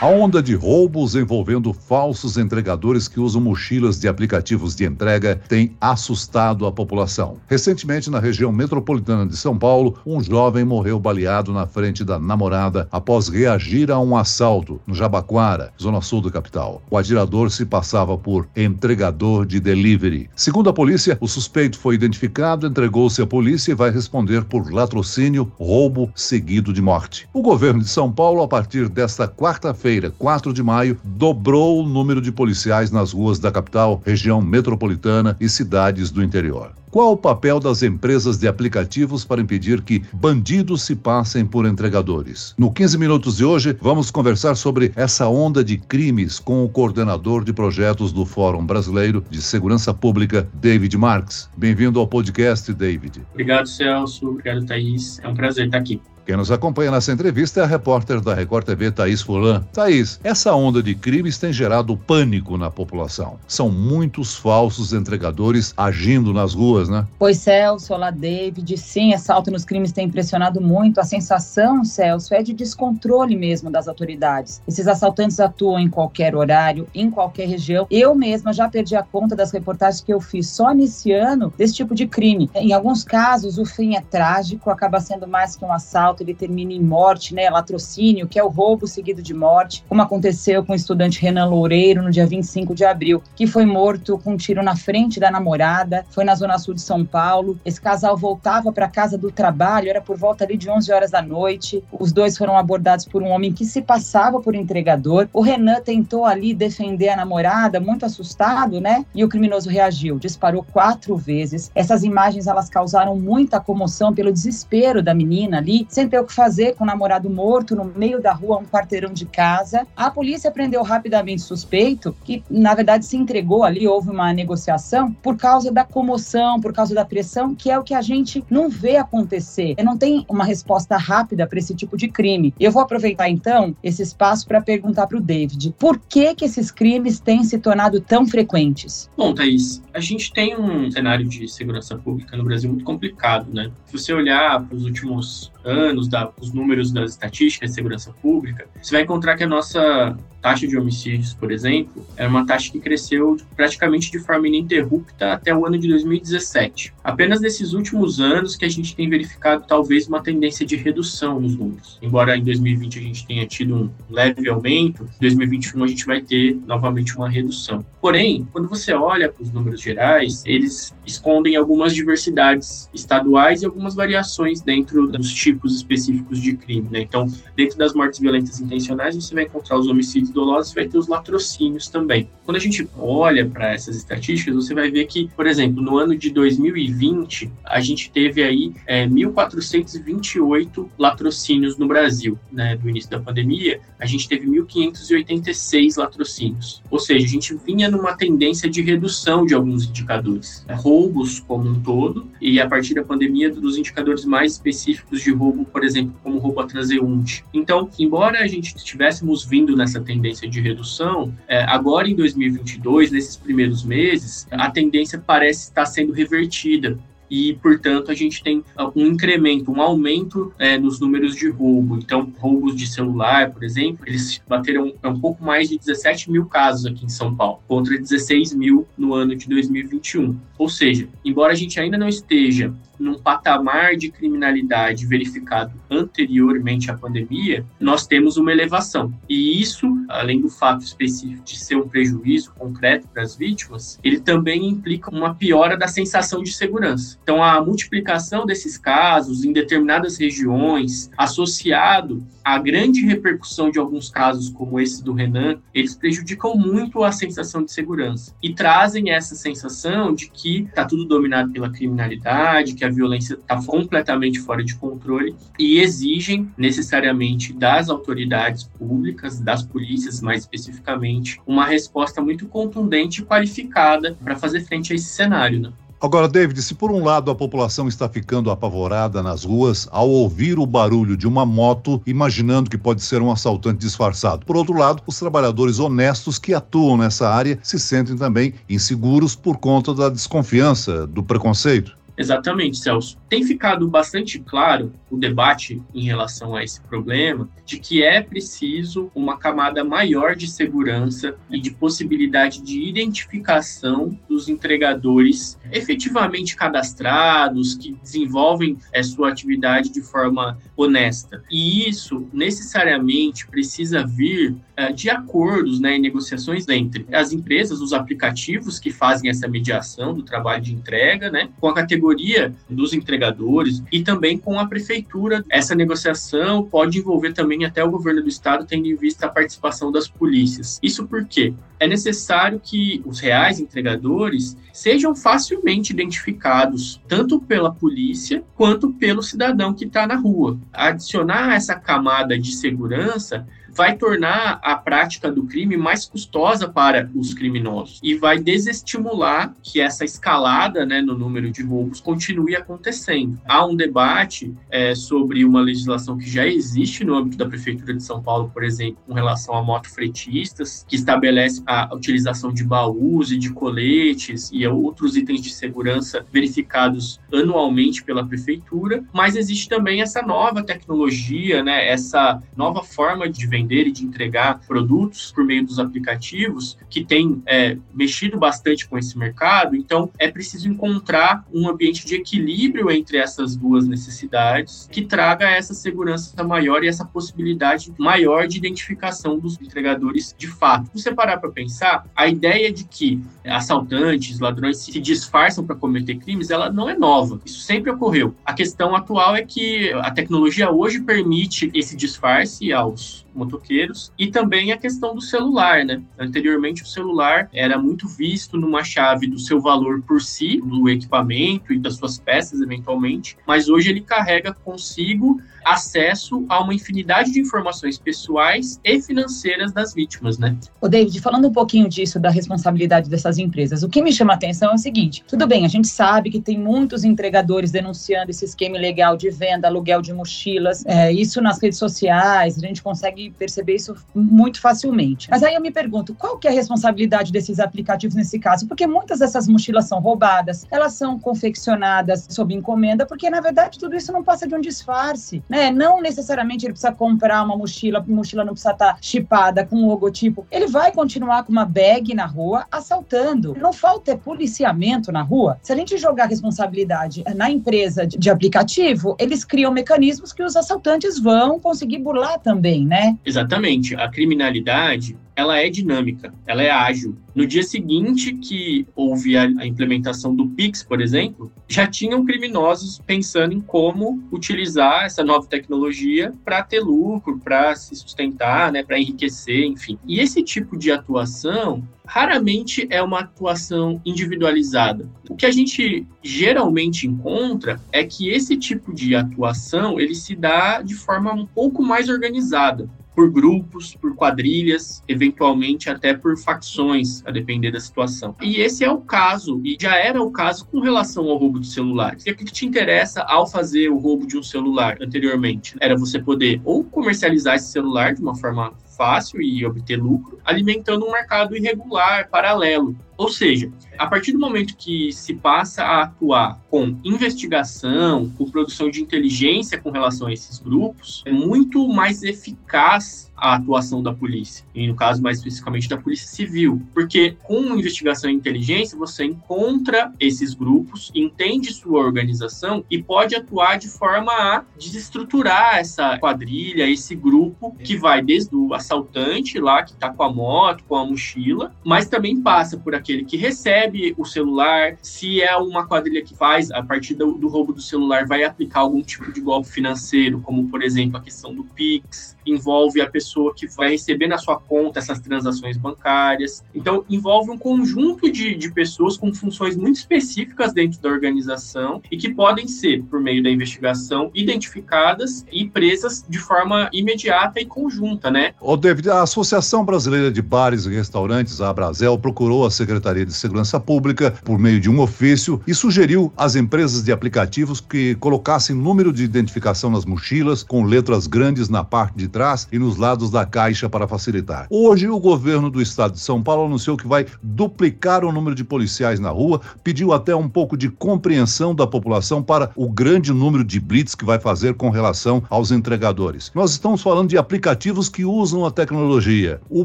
A onda de roubos envolvendo falsos entregadores que usam mochilas de aplicativos de entrega tem assustado a população. Recentemente, na região metropolitana de São Paulo, um jovem morreu baleado na frente da namorada após reagir a um assalto no Jabaquara, zona sul da capital. O atirador se passava por entregador de delivery. Segundo a polícia, o suspeito foi identificado, entregou-se à polícia e vai responder por latrocínio, roubo seguido de morte. O governo de São Paulo, a partir desta quarta-feira, quinta-feira, 4 de maio, dobrou o número de policiais nas ruas da capital, região metropolitana e cidades do interior. Qual o papel das empresas de aplicativos para impedir que bandidos se passem por entregadores? No 15 minutos de hoje, vamos conversar sobre essa onda de crimes com o coordenador de projetos do Fórum Brasileiro de Segurança Pública, David Marques. Bem-vindo ao podcast, David. Obrigado, Celso. Obrigado, Thaís. É um prazer estar aqui. Quem nos acompanha nessa entrevista é a repórter da Record TV, Thaís Fulan. Thaís, essa onda de crimes tem gerado pânico na população. São muitos falsos entregadores agindo nas ruas, né? Pois, Celso, olá, David. Sim, assalto nos crimes tem impressionado muito. A sensação, Celso, é de descontrole mesmo das autoridades. Esses assaltantes atuam em qualquer horário, em qualquer região. Eu mesma já perdi a conta das reportagens que eu fiz só nesse ano desse tipo de crime. Em alguns casos, o fim é trágico, acaba sendo mais que um assalto ele termina em morte, né, latrocínio, que é o roubo seguido de morte, como aconteceu com o estudante Renan Loureiro no dia 25 de abril, que foi morto com um tiro na frente da namorada, foi na zona sul de São Paulo. Esse casal voltava para casa do trabalho, era por volta ali de 11 horas da noite. Os dois foram abordados por um homem que se passava por entregador. O Renan tentou ali defender a namorada, muito assustado, né? E o criminoso reagiu, disparou quatro vezes. Essas imagens elas causaram muita comoção pelo desespero da menina ali, sem ter o que fazer com o namorado morto no meio da rua, um quarteirão de casa. A polícia prendeu rapidamente o suspeito, que na verdade se entregou ali, houve uma negociação por causa da comoção, por causa da pressão, que é o que a gente não vê acontecer. Não tem uma resposta rápida para esse tipo de crime. Eu vou aproveitar então esse espaço para perguntar para o David, por que que esses crimes têm se tornado tão frequentes? Bom, Thaís, a gente tem um cenário de segurança pública no Brasil muito complicado, né? Se você olhar para os últimos anos, da, os números das estatísticas de segurança pública, você vai encontrar que a nossa taxa de homicídios, por exemplo, era uma taxa que cresceu praticamente de forma ininterrupta até o ano de 2017. Apenas nesses últimos anos que a gente tem verificado talvez uma tendência de redução nos números. Embora em 2020 a gente tenha tido um leve aumento, em 2021 a gente vai ter novamente uma redução. Porém, quando você olha para os números gerais, eles escondem algumas diversidades estaduais e algumas variações dentro dos tipos específicos de crime. Né? Então, dentro das mortes violentas intencionais, você vai encontrar os homicídios homicídios dolosos, vai ter os latrocínios também. Quando a gente olha para essas estatísticas, você vai ver que, por exemplo, no ano de 2020, a gente teve aí é, 1.428 latrocínios no Brasil. Né? Do início da pandemia, a gente teve 1.586 latrocínios. Ou seja, a gente vinha numa tendência de redução de alguns indicadores. Né? Roubos como um todo, e a partir da pandemia, dos indicadores mais específicos de roubo, por exemplo, como roubo a transeunte. Então, embora a gente estivéssemos vindo nessa tendência, de redução, é, agora em 2022, nesses primeiros meses, a tendência parece estar sendo revertida e, portanto, a gente tem ah, um incremento, um aumento é, nos números de roubo. Então, roubos de celular, por exemplo, eles bateram um pouco mais de 17 mil casos aqui em São Paulo, contra 16 mil no ano de 2021. Ou seja, embora a gente ainda não esteja num patamar de criminalidade verificado anteriormente à pandemia, nós temos uma elevação. E isso, além do fato específico de ser um prejuízo concreto para as vítimas, ele também implica uma piora da sensação de segurança. Então, a multiplicação desses casos em determinadas regiões, associado à grande repercussão de alguns casos como esse do Renan, eles prejudicam muito a sensação de segurança e trazem essa sensação de que está tudo dominado pela criminalidade, que a violência está completamente fora de controle e exigem necessariamente das autoridades públicas, das polícias mais especificamente, uma resposta muito contundente e qualificada para fazer frente a esse cenário. Né? Agora, David, se por um lado a população está ficando apavorada nas ruas ao ouvir o barulho de uma moto, imaginando que pode ser um assaltante disfarçado, por outro lado, os trabalhadores honestos que atuam nessa área se sentem também inseguros por conta da desconfiança, do preconceito. Exatamente, Celso. Tem ficado bastante claro o debate em relação a esse problema de que é preciso uma camada maior de segurança e de possibilidade de identificação dos entregadores efetivamente cadastrados, que desenvolvem a sua atividade de forma honesta. E isso necessariamente precisa vir uh, de acordos né, e negociações entre as empresas, os aplicativos que fazem essa mediação do trabalho de entrega, né, com a categoria categoria dos entregadores e também com a prefeitura. Essa negociação pode envolver também até o governo do estado, tendo em vista a participação das polícias. Isso porque é necessário que os reais entregadores sejam facilmente identificados, tanto pela polícia quanto pelo cidadão que está na rua. Adicionar essa camada de segurança vai tornar a prática do crime mais custosa para os criminosos e vai desestimular que essa escalada né, no número de roubos continue acontecendo. Há um debate é, sobre uma legislação que já existe no âmbito da Prefeitura de São Paulo, por exemplo, com relação a motofretistas, que estabelece a utilização de baús e de coletes e outros itens de segurança verificados anualmente pela Prefeitura, mas existe também essa nova tecnologia, né, essa nova forma de vender vender e de entregar produtos por meio dos aplicativos, que tem é, mexido bastante com esse mercado. Então, é preciso encontrar um ambiente de equilíbrio entre essas duas necessidades, que traga essa segurança maior e essa possibilidade maior de identificação dos entregadores de fato. Se você parar para pensar, a ideia de que assaltantes, ladrões se disfarçam para cometer crimes, ela não é nova. Isso sempre ocorreu. A questão atual é que a tecnologia hoje permite esse disfarce aos motoqueiros, e também a questão do celular, né? Anteriormente o celular era muito visto numa chave do seu valor por si, do equipamento e das suas peças eventualmente, mas hoje ele carrega consigo acesso a uma infinidade de informações pessoais e financeiras das vítimas, né? O David, falando um pouquinho disso da responsabilidade dessas empresas, o que me chama a atenção é o seguinte: tudo bem, a gente sabe que tem muitos entregadores denunciando esse esquema ilegal de venda, aluguel de mochilas, é, isso nas redes sociais, a gente consegue perceber isso muito facilmente. Mas aí eu me pergunto, qual que é a responsabilidade desses aplicativos nesse caso? Porque muitas dessas mochilas são roubadas, elas são confeccionadas sob encomenda, porque na verdade tudo isso não passa de um disfarce né? Não necessariamente ele precisa comprar uma mochila, a mochila não precisa estar chipada com um logotipo. Ele vai continuar com uma bag na rua assaltando. Não falta é policiamento na rua. Se a gente jogar a responsabilidade na empresa de aplicativo, eles criam mecanismos que os assaltantes vão conseguir burlar também, né? Exatamente. A criminalidade ela é dinâmica, ela é ágil. No dia seguinte que houve a, a, implementação do Pix, por exemplo, já tinham criminosos pensando em como utilizar essa nova tecnologia para ter lucro, para se sustentar, né, para enriquecer, enfim. E esse tipo de atuação raramente é uma atuação individualizada. O que a gente geralmente encontra é que esse tipo de atuação ele se dá de forma um pouco mais organizada por grupos, por quadrilhas, eventualmente até por facções, a depender da situação. E esse é o caso, e já era o caso com relação ao roubo de celulares. E o que te interessa ao fazer o roubo de um celular anteriormente? Era você poder ou comercializar esse celular de uma forma fácil e obter lucro, alimentando um mercado irregular, paralelo. Ou seja, a partir do momento que se passa a atuar com investigação, com produção de inteligência com relação a esses grupos, é muito mais eficaz a atuação da polícia, e no caso mais especificamente da polícia civil, porque com investigação e inteligência você encontra esses grupos, entende sua organização e pode atuar de forma a desestruturar essa quadrilha, esse grupo que vai desde o assaltante lá que está com a moto, com a mochila, mas também passa por aquele que recebe o celular, se é uma quadrilha que faz a partir do, do roubo do celular vai aplicar algum tipo de golpe financeiro, como por exemplo a questão do Pix, envolve a pessoa que vai receber na sua conta essas transações bancárias. Então, envolve um conjunto de, de pessoas com funções muito específicas dentro da organização e que podem ser, por meio da investigação, identificadas e presas de forma imediata e conjunta, né? Ô, David, a Associação Brasileira de Bares e Restaurantes, a Brasel, procurou a Secretaria Secretaria de Segurança Pública por meio de um ofício e sugeriu às empresas de aplicativos que colocassem número de identificação nas mochilas com letras grandes na parte de trás e nos lados da caixa para facilitar. Hoje, o governo do estado de São Paulo anunciou que vai duplicar o número de policiais na rua, pediu até um pouco de compreensão da população para o grande número de blitz que vai fazer com relação aos entregadores. Nós estamos falando de aplicativos que usam a tecnologia. O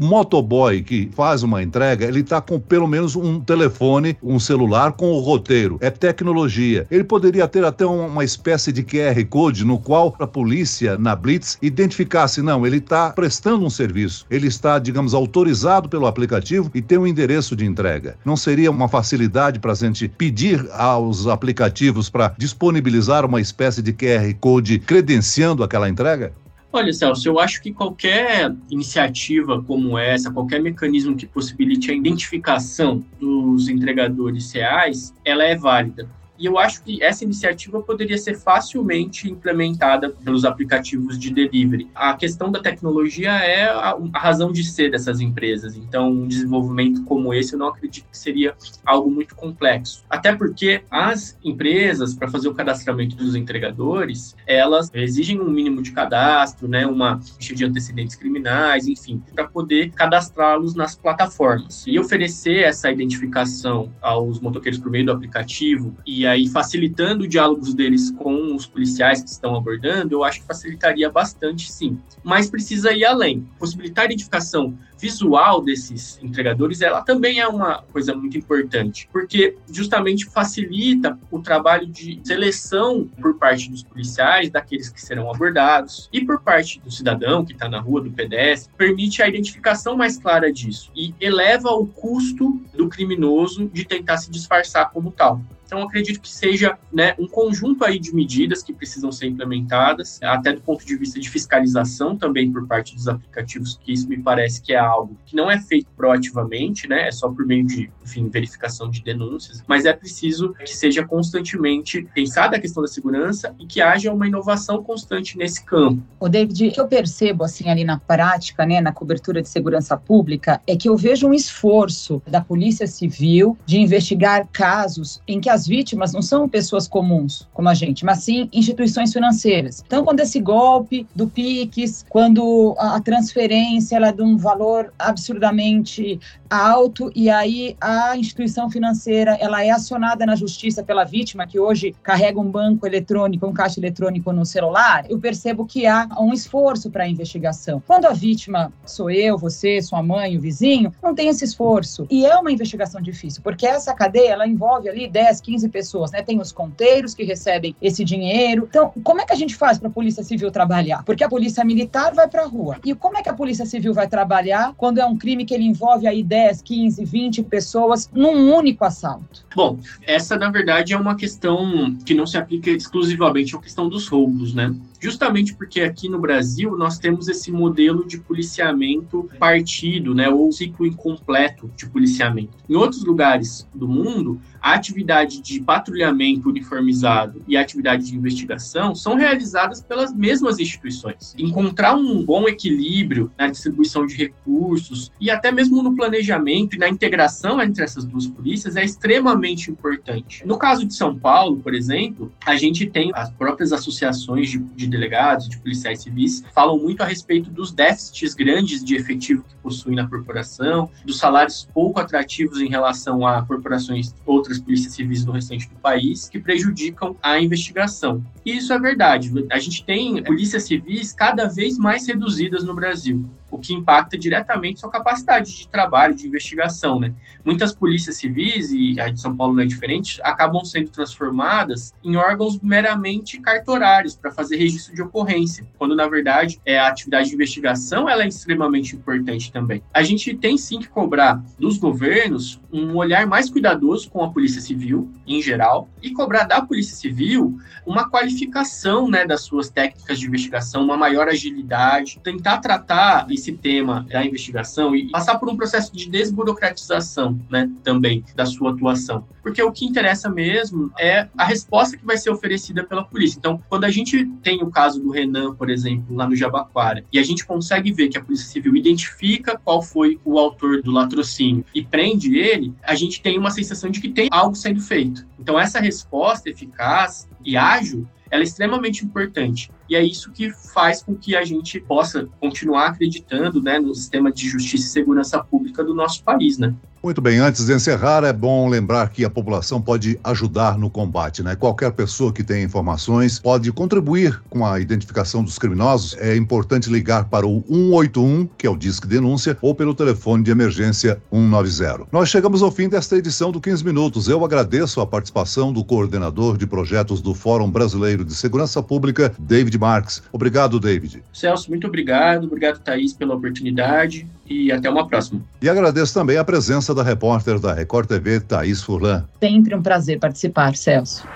motoboy que faz uma entrega, ele está com pelo menos um telefone, um celular com o roteiro. É tecnologia. Ele poderia ter até uma espécie de QR Code no qual a polícia, na Blitz, identificasse, não, ele está prestando um serviço, ele está, digamos, autorizado pelo aplicativo e tem um endereço de entrega. Não seria uma facilidade para a gente pedir aos aplicativos para disponibilizar uma espécie de QR Code credenciando aquela entrega? Olha, Celso, eu acho que qualquer iniciativa como essa, qualquer mecanismo que possibilite a identificação dos entregadores reais, ela é válida. E eu acho que essa iniciativa poderia ser facilmente implementada pelos aplicativos de delivery. A questão da tecnologia é a, a, razão de ser dessas empresas. Então, um desenvolvimento como esse, eu não acredito que seria algo muito complexo. Até porque as empresas, para fazer o cadastramento dos entregadores, elas exigem um mínimo de cadastro, né, uma ficha de antecedentes criminais, enfim, para poder cadastrá-los nas plataformas. E oferecer essa identificação aos motoqueiros por meio do aplicativo e e aí facilitando o diálogo deles com os policiais que estão abordando, eu acho que facilitaria bastante, sim. Mas precisa ir além. Possibilitar a identificação visual desses entregadores, ela também é uma coisa muito importante, porque justamente facilita o trabalho de seleção por parte dos policiais, daqueles que serão abordados, e por parte do cidadão que está na rua, do pedestre, permite a identificação mais clara disso e eleva o custo do criminoso de tentar se disfarçar como tal. Então, acredito que seja né, um conjunto aí de medidas que precisam ser implementadas, até do ponto de vista de fiscalização também por parte dos aplicativos, que isso me parece que é algo que não é feito proativamente, né, é só por meio de, enfim, verificação de denúncias, mas é preciso que seja constantemente pensada a questão da segurança e que haja uma inovação constante nesse campo. O David, o que eu percebo assim ali na prática, né, na cobertura de segurança pública, é que eu vejo um esforço da Polícia Civil de investigar casos em que as vítimas não são pessoas comuns, como a gente, mas sim instituições financeiras. Então, quando esse golpe do PIX, quando a transferência ela é de um valor absurdamente alto e aí a instituição financeira ela é acionada na justiça pela vítima que hoje carrega um banco eletrônico, um caixa eletrônico no celular, eu percebo que há um esforço para a investigação. Quando a vítima sou eu, você, sua mãe, o vizinho, não tem esse esforço. E é uma investigação difícil, porque essa cadeia ela envolve ali 10, 15 pessoas, né? Tem os conteiros que recebem esse dinheiro. Então, como é que a gente faz para a Polícia Civil trabalhar? Porque a Polícia Militar vai para a rua. E como é que a Polícia Civil vai trabalhar quando é um crime que ele envolve aí 10, 15, 20 pessoas num único assalto? Bom, essa na verdade é uma questão que não se aplica exclusivamente à questão dos roubos, né? Justamente porque aqui no Brasil nós temos esse modelo de policiamento partido, né, ou ciclo incompleto de policiamento. Em outros lugares do mundo, a atividade de patrulhamento uniformizado e a atividade de investigação são realizadas pelas mesmas instituições. Encontrar um bom equilíbrio na distribuição de recursos e até mesmo no planejamento e na integração entre essas duas polícias é extremamente importante. No caso de São Paulo, por exemplo, a gente tem as próprias associações de, de delegados, de policiais civis, falam muito a respeito dos déficits grandes de efetivo que possuem na corporação, dos salários pouco atrativos em relação a corporações outras polícias civis no restante do país que prejudicam a investigação. E isso é verdade. A gente tem polícias civis cada vez mais reduzidas no Brasil o que impacta diretamente sua capacidade de trabalho, de investigação, né? Muitas polícias civis, e a de São Paulo não é diferente, acabam sendo transformadas em órgãos meramente cartorários para fazer registro de ocorrência, quando na verdade é a atividade de investigação ela é extremamente importante também. A gente tem sim que cobrar dos governos um olhar mais cuidadoso com a polícia civil em geral e cobrar da polícia civil uma qualificação, né, das suas técnicas de investigação, uma maior agilidade, tentar tratar e esse tema da investigação e passar por um processo de desburocratização, né, também da sua atuação. Porque o que interessa mesmo é a resposta que vai ser oferecida pela polícia. Então, quando a gente tem o caso do Renan, por exemplo, lá no Jabaquara, e a gente consegue ver que a Polícia Civil identifica qual foi o autor do latrocínio e prende ele, a gente tem uma sensação de que tem algo sendo feito. Então, essa resposta eficaz e ágil ela é extremamente importante. E é isso que faz com que a gente possa continuar acreditando né, no sistema de justiça e segurança pública do nosso país. Né? Muito bem, antes de encerrar, é bom lembrar que a população pode ajudar no combate, né? Qualquer pessoa que tenha informações pode contribuir com a identificação dos criminosos. É importante ligar para o 181, que é o Disque Denúncia, ou pelo telefone de emergência 190. Nós chegamos ao fim desta edição do 15 Minutos. Eu agradeço a participação do coordenador de projetos do Fórum Brasileiro de Segurança Pública, David Marques. Obrigado, David. Celso, muito obrigado. Obrigado, Thaís, pela oportunidade e até uma próxima. E agradeço também a presença da repórter da Record TV, Thaís Furlan. Sempre um prazer participar, Celso.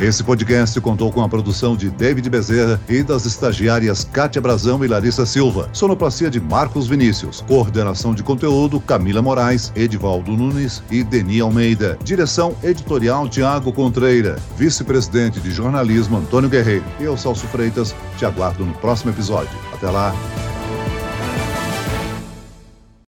Esse podcast contou com a produção de David Bezerra e das estagiárias Kátia Brazão e Larissa Silva. Sonoplastia de Marcos Vinícius. Coordenação de conteúdo Camila Moraes, Edivaldo Nunes e Deni Almeida. Direção editorial Tiago Contreira. Vice-presidente de jornalismo Antônio Guerreiro. Eu, Celso Freitas, te aguardo no próximo episódio. Até lá.